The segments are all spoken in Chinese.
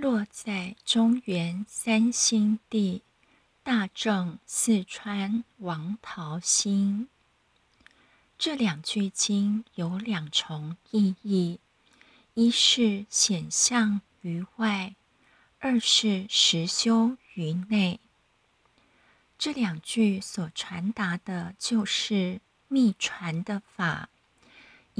落在中原三星地，大正四川王桃心。这两句经有两重意义：一是显象于外，二是实修于内。这两句所传达的就是秘传的法，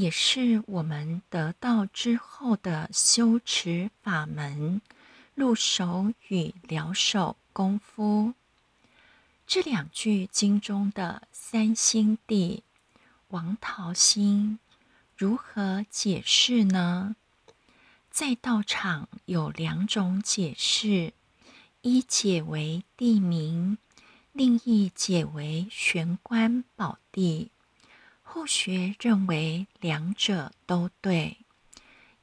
也是我们得道之后的修持法门。入手与了手功夫，这两句经中的三星地、王桃心如何解释呢？在道场有两种解释：一解为地名，另一解为玄关宝地。后学认为两者都对。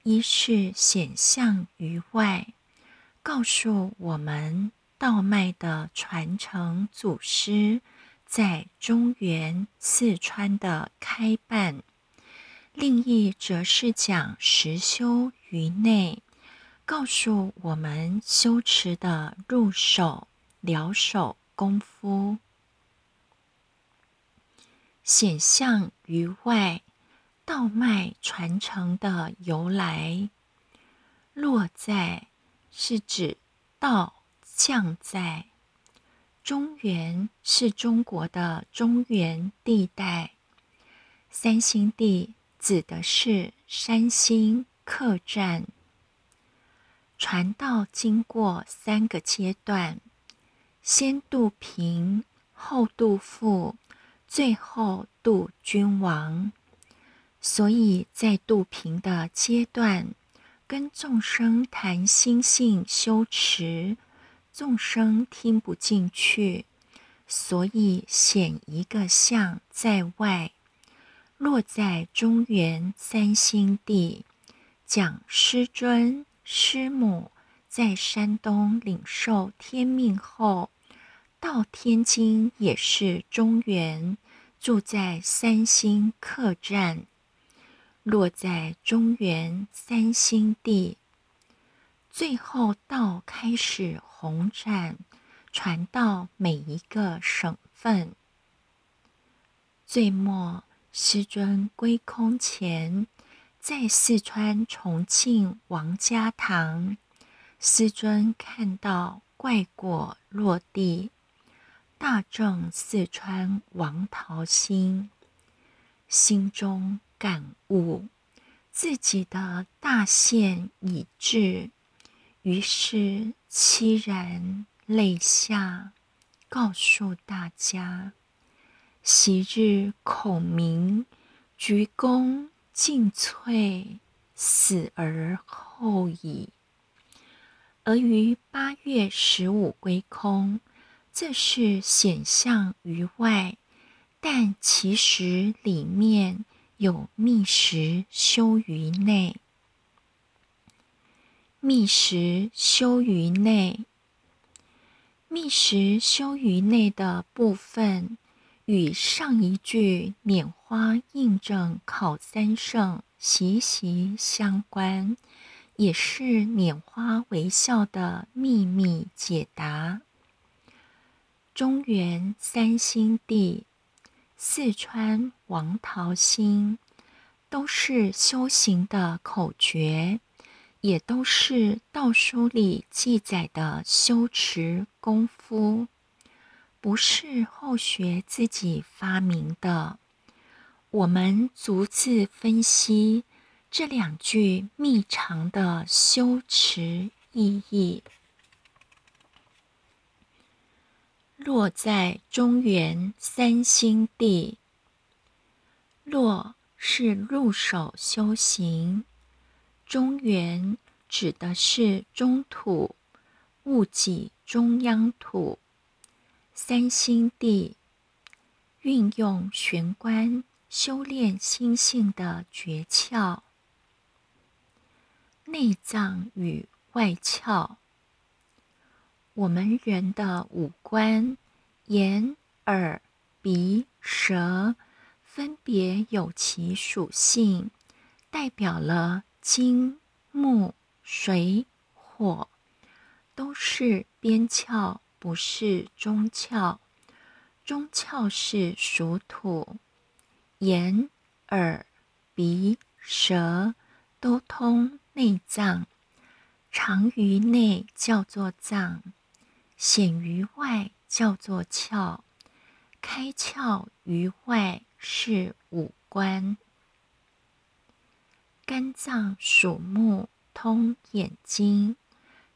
一是显象于外。告诉我们道脉的传承祖师在中原四川的开办，另一则是讲实修于内，告诉我们修持的入手疗手功夫，显象于外道脉传承的由来，落在。是指道降在中原，是中国的中原地带。三星地指的是三星客栈。传道经过三个阶段，先渡贫，后渡富，最后度君王。所以在度平的阶段。跟众生谈心性修持，众生听不进去，所以显一个相在外，落在中原三星地，讲师尊师母在山东领受天命后，到天津也是中原，住在三星客栈。落在中原三星地，最后道开始红展，传到每一个省份。最末师尊归空前，在四川重庆王家堂，师尊看到怪果落地，大正四川王桃心，心中。感悟自己的大限已至，于是凄然泪下，告诉大家：昔日孔明鞠躬尽瘁，死而后已。而于八月十五归空，这是显象于外，但其实里面。有密实修于内，密实修于内，密实修于内的部分，与上一句拈花印证考三圣息息相关，也是拈花微笑的秘密解答。中原三星地。四川王桃心，都是修行的口诀，也都是道书里记载的修持功夫，不是后学自己发明的。我们逐字分析这两句密藏的修持意义。落在中原三星地，落是入手修行，中原指的是中土，戊己中央土，三星地运用玄关修炼心性的诀窍，内脏与外窍。我们人的五官，眼、耳、鼻、舌，分别有其属性，代表了金、木、水、火、都是边窍，不是中窍。中窍是属土，眼、耳、鼻、舌都通内脏，藏于内叫做脏，显于外叫做窍。开窍于外是五官。肝脏属木，通眼睛，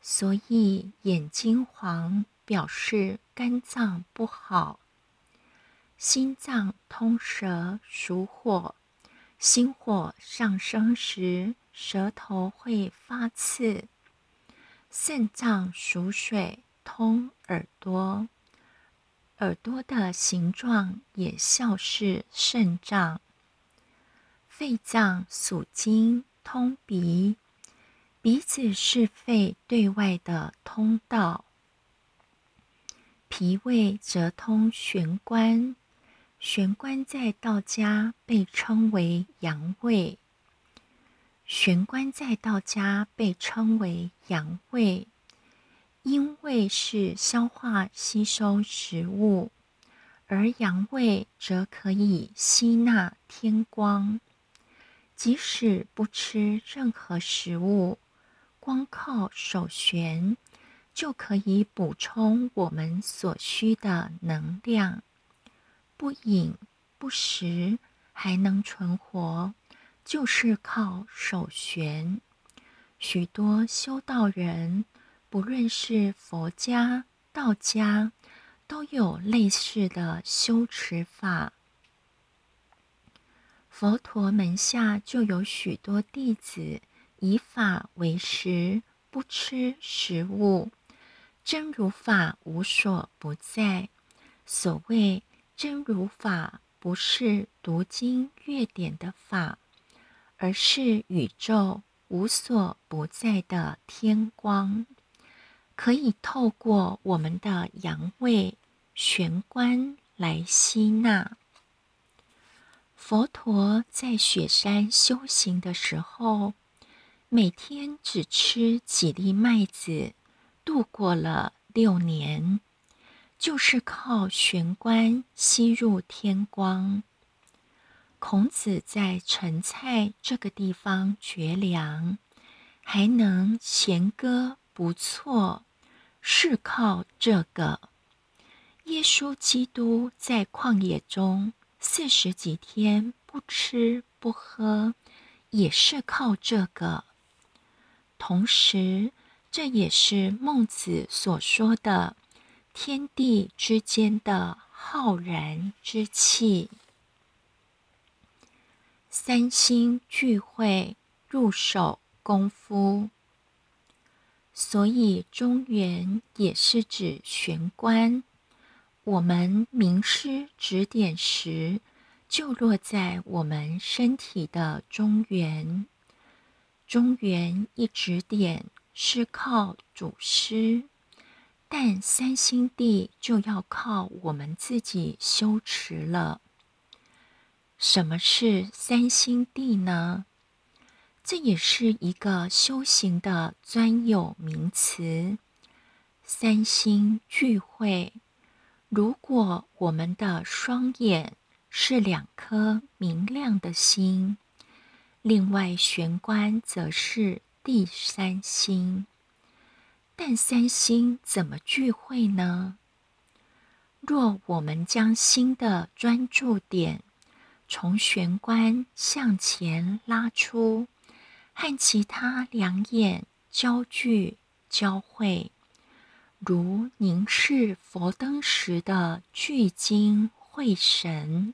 所以眼睛黄表示肝脏不好。心脏通舌，属火，心火上升时，舌头会发刺。肾脏属水，通耳朵。耳朵的形状也像是肾脏。肺脏属金，通鼻。鼻子是肺对外的通道。脾胃则通玄关，玄关在道家被称为阳胃。玄关在道家被称为阳胃。阴胃是消化吸收食物，而阳胃则可以吸纳天光。即使不吃任何食物，光靠手旋就可以补充我们所需的能量。不饮不食还能存活，就是靠手旋。许多修道人。不论是佛家、道家，都有类似的修持法。佛陀门下就有许多弟子以法为食，不吃食物，真如法无所不在。所谓真如法，不是读经阅典的法，而是宇宙无所不在的天光。可以透过我们的阳胃玄关来吸纳。佛陀在雪山修行的时候，每天只吃几粒麦子，度过了六年，就是靠玄关吸入天光。孔子在陈蔡这个地方绝粮，还能弦歌不错。是靠这个，耶稣基督在旷野中四十几天不吃不喝，也是靠这个。同时，这也是孟子所说的天地之间的浩然之气。三星聚会，入手功夫。所以中原也是指玄关。我们名师指点时，就落在我们身体的中原。中原一指点是靠祖师，但三星地就要靠我们自己修持了。什么是三星地呢？这也是一个修行的专有名词。三星聚会，如果我们的双眼是两颗明亮的星，另外玄关则是第三星。但三星怎么聚会呢？若我们将心的专注点从玄关向前拉出。和其他两眼交聚交汇，如凝视佛灯时的聚精会神，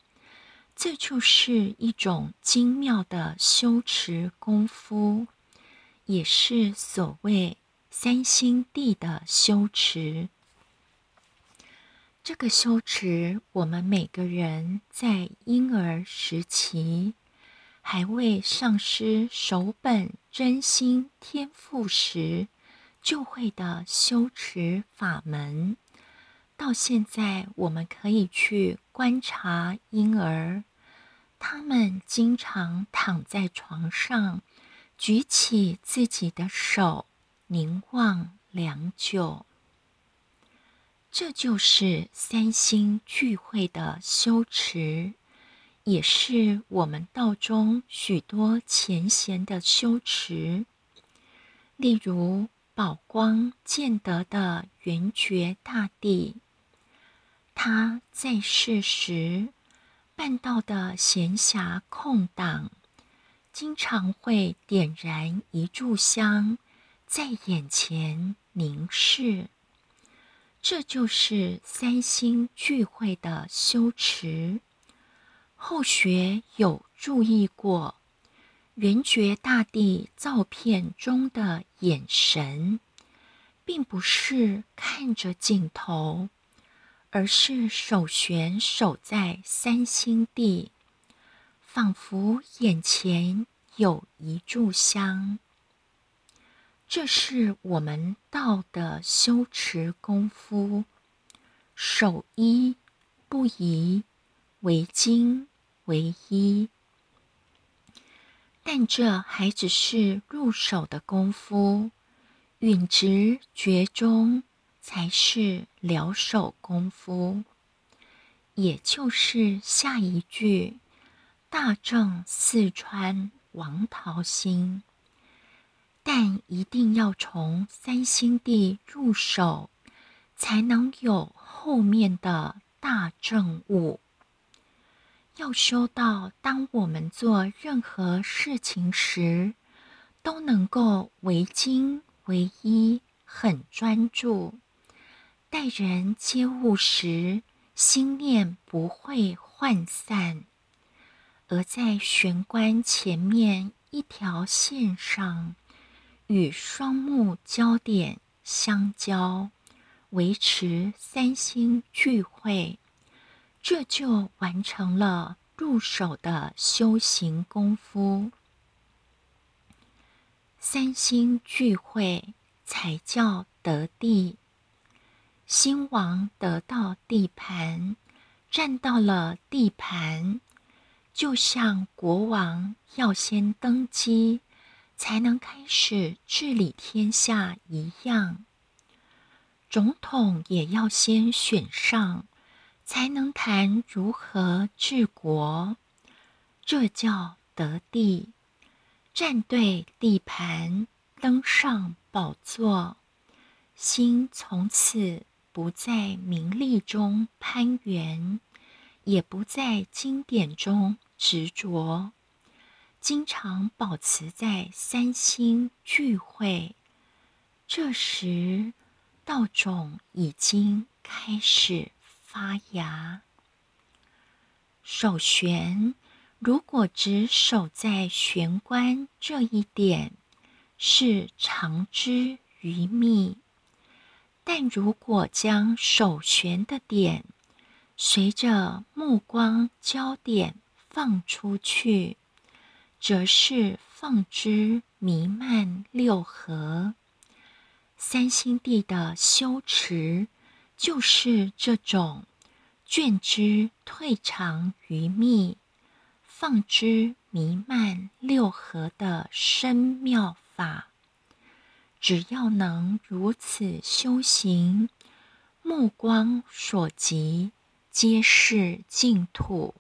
这就是一种精妙的修持功夫，也是所谓三星地的修持。这个修持，我们每个人在婴儿时期。还未丧失守本真心天赋时，就会的修持法门。到现在，我们可以去观察婴儿，他们经常躺在床上，举起自己的手，凝望良久。这就是三星聚会的修持，也是我们道中许多前贤的修持。例如宝光见得的圆觉大帝，他在世时办道的闲暇空档，经常会点燃一炷香，在眼前凝视。这就是三星聚会的修持。后学有注意过，圆觉大帝照片中的眼神，并不是看着镜头，而是手悬守在三星地，仿佛眼前有一炷香。这是我们道的修持功夫，守一不移，为精为一。但这还只是入手的功夫，允直觉中才是了手功夫，也就是下一句“大正四川王桃心”。但一定要从三星地入手，才能有后面的大正悟。要修到，当我们做任何事情时，都能够为精为一，很专注；待人接物时，心念不会涣散；而在玄关前面一条线上。与双目焦点相交，维持三星聚会，这就完成了入手的修行功夫。三星聚会才叫得地。新王得到地盘，占到了地盘，就像国王要先登基。才能开始治理天下一样，总统也要先选上，才能谈如何治国。这叫得地，站对地盘，登上宝座，心从此不在名利中攀援，也不在经典中执着。经常保持在三星聚会，这时道种已经开始发芽。守玄，如果只守在玄关这一点，是长之于密；但如果将守玄的点随着目光焦点放出去，则是放之弥漫六合，三星地的修持就是这种倦之退长于密，放之弥漫六合的深妙法。只要能如此修行，目光所及皆是净土。